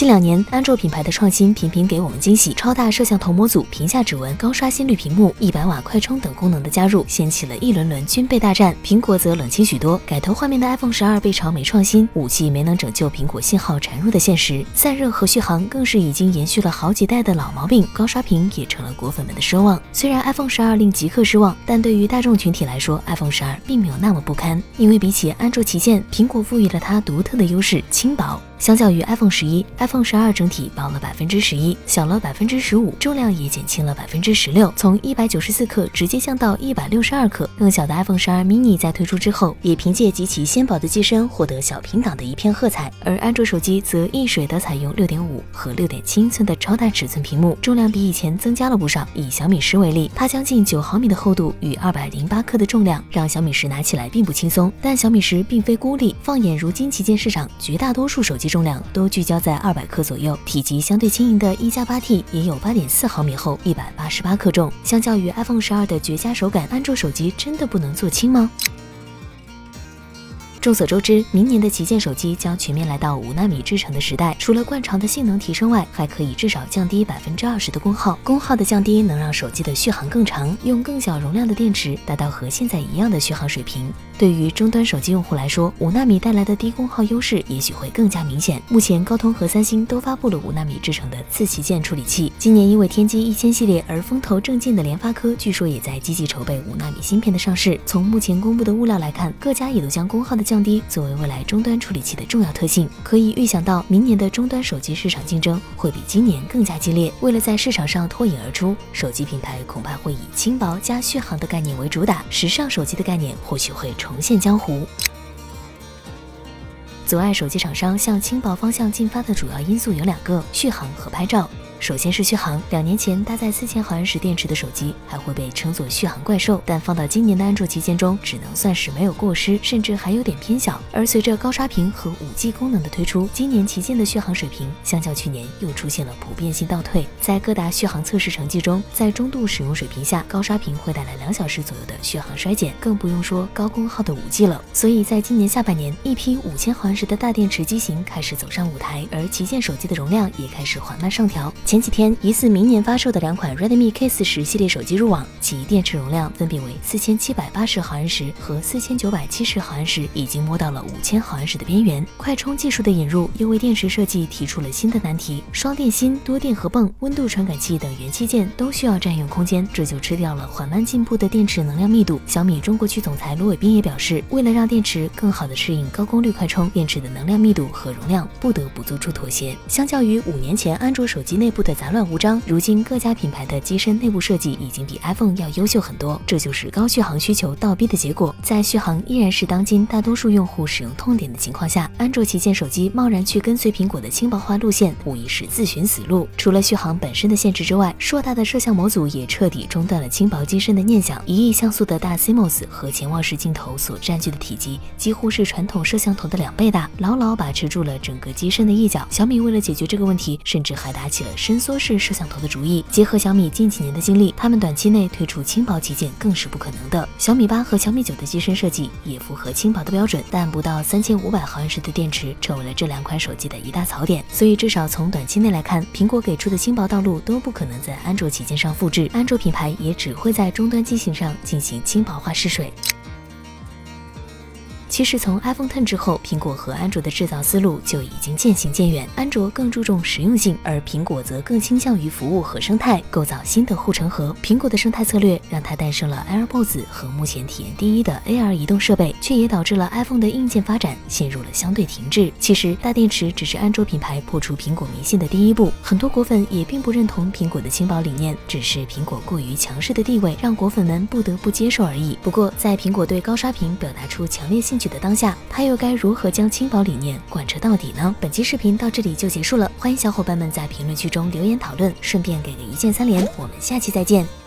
近两年，安卓品牌的创新频频给我们惊喜，超大摄像头模组、屏下指纹、高刷新率屏幕、一百瓦快充等功能的加入，掀起了一轮轮军备大战。苹果则冷清许多，改头换面的 iPhone 十二被嘲没创新，五 G 没能拯救苹果信号孱弱的现实，散热和续航更是已经延续了好几代的老毛病，高刷屏也成了果粉们的奢望。虽然 iPhone 十二令极客失望，但对于大众群体来说，iPhone 十二并没有那么不堪，因为比起安卓旗舰，苹果赋予了它独特的优势——轻薄。相较于 iPhone 十一，iPhone 十二整体薄了百分之十一，小了百分之十五，重量也减轻了百分之十六，从一百九十四克直接降到一百六十二克。更小的 iPhone 十二 mini 在推出之后，也凭借极其纤薄的机身获得小屏党的一片喝彩。而安卓手机则一水的采用六点五和六点七英寸的超大尺寸屏幕，重量比以前增加了不少。以小米十为例，它将近九毫米的厚度与二百零八克的重量，让小米十拿起来并不轻松。但小米十并非孤立，放眼如今旗舰市场，绝大多数手机。重量都聚焦在二百克左右，体积相对轻盈的一加八 T 也有八点四毫米厚，一百八十八克重。相较于 iPhone 十二的绝佳手感，安卓手机真的不能做轻吗？众所周知，明年的旗舰手机将全面来到五纳米制程的时代。除了惯常的性能提升外，还可以至少降低百分之二十的功耗。功耗的降低能让手机的续航更长，用更小容量的电池达到和现在一样的续航水平。对于终端手机用户来说，五纳米带来的低功耗优势也许会更加明显。目前，高通和三星都发布了五纳米制成的次旗舰处理器。今年因为天玑一千系列而风头正劲的联发科，据说也在积极筹备五纳米芯片的上市。从目前公布的物料来看，各家也都将功耗的降低作为未来终端处理器的重要特性。可以预想到，明年的终端手机市场竞争会比今年更加激烈。为了在市场上脱颖而出，手机品牌恐怕会以轻薄加续航的概念为主打，时尚手机的概念或许会重。现江湖。阻碍手机厂商向轻薄方向进发的主要因素有两个：续航和拍照。首先是续航，两年前搭载四千毫安时电池的手机还会被称作续航怪兽，但放到今年的安卓旗舰中，只能算是没有过失，甚至还有点偏小。而随着高刷屏和五 G 功能的推出，今年旗舰的续航水平相较去年又出现了普遍性倒退。在各大续航测试成绩中，在中度使用水平下，高刷屏会带来两小时左右的续航衰减，更不用说高功耗的五 G 了。所以在今年下半年，一批五千毫安时的大电池机型开始走上舞台，而旗舰手机的容量也开始缓慢上调。前几天，疑似明年发售的两款 Redmi K4 十系列手机入网，其电池容量分别为四千七百八十毫安时和四千九百七十毫安时，已经摸到了五千毫安时的边缘。快充技术的引入又为电池设计提出了新的难题，双电芯、多电荷泵、温度传感器等元器件都需要占用空间，这就吃掉了缓慢进步的电池能量密度。小米中国区总裁卢伟斌也表示，为了让电池更好的适应高功率快充，电池的能量密度和容量不得不做出妥协。相较于五年前安卓手机内部的杂乱。无章，如今各家品牌的机身内部设计已经比 iPhone 要优秀很多，这就是高续航需求倒逼的结果。在续航依然是当今大多数用户使用痛点的情况下，安卓旗舰手机贸然去跟随苹果的轻薄化路线，无疑是自寻死路。除了续航本身的限制之外，硕大的摄像模组也彻底中断了轻薄机身的念想。一亿像素的大 CMOS 和潜望式镜头所占据的体积，几乎是传统摄像头的两倍大，牢牢把持住了整个机身的一角。小米为了解决这个问题，甚至还打起了伸缩式。摄像头的主意，结合小米近几年的经历，他们短期内推出轻薄旗舰更是不可能的。小米八和小米九的机身设计也符合轻薄的标准，但不到三千五百毫安时的电池成为了这两款手机的一大槽点。所以至少从短期内来看，苹果给出的轻薄道路都不可能在安卓旗舰上复制，安卓品牌也只会在终端机型上进行轻薄化试水。其实从 iPhone Ten 之后，苹果和安卓的制造思路就已经渐行渐远。安卓更注重实用性，而苹果则更倾向于服务和生态，构造新的护城河。苹果的生态策略让它诞生了 AirPods 和目前体验第一的 AR 移动设备，却也导致了 iPhone 的硬件发展陷入了相对停滞。其实大电池只是安卓品牌破除苹果迷信的第一步，很多果粉也并不认同苹果的轻薄理念，只是苹果过于强势的地位让果粉们不得不接受而已。不过在苹果对高刷屏表达出强烈兴趣的当下，他又该如何将轻薄理念贯彻到底呢？本期视频到这里就结束了，欢迎小伙伴们在评论区中留言讨论，顺便给个一键三连，我们下期再见。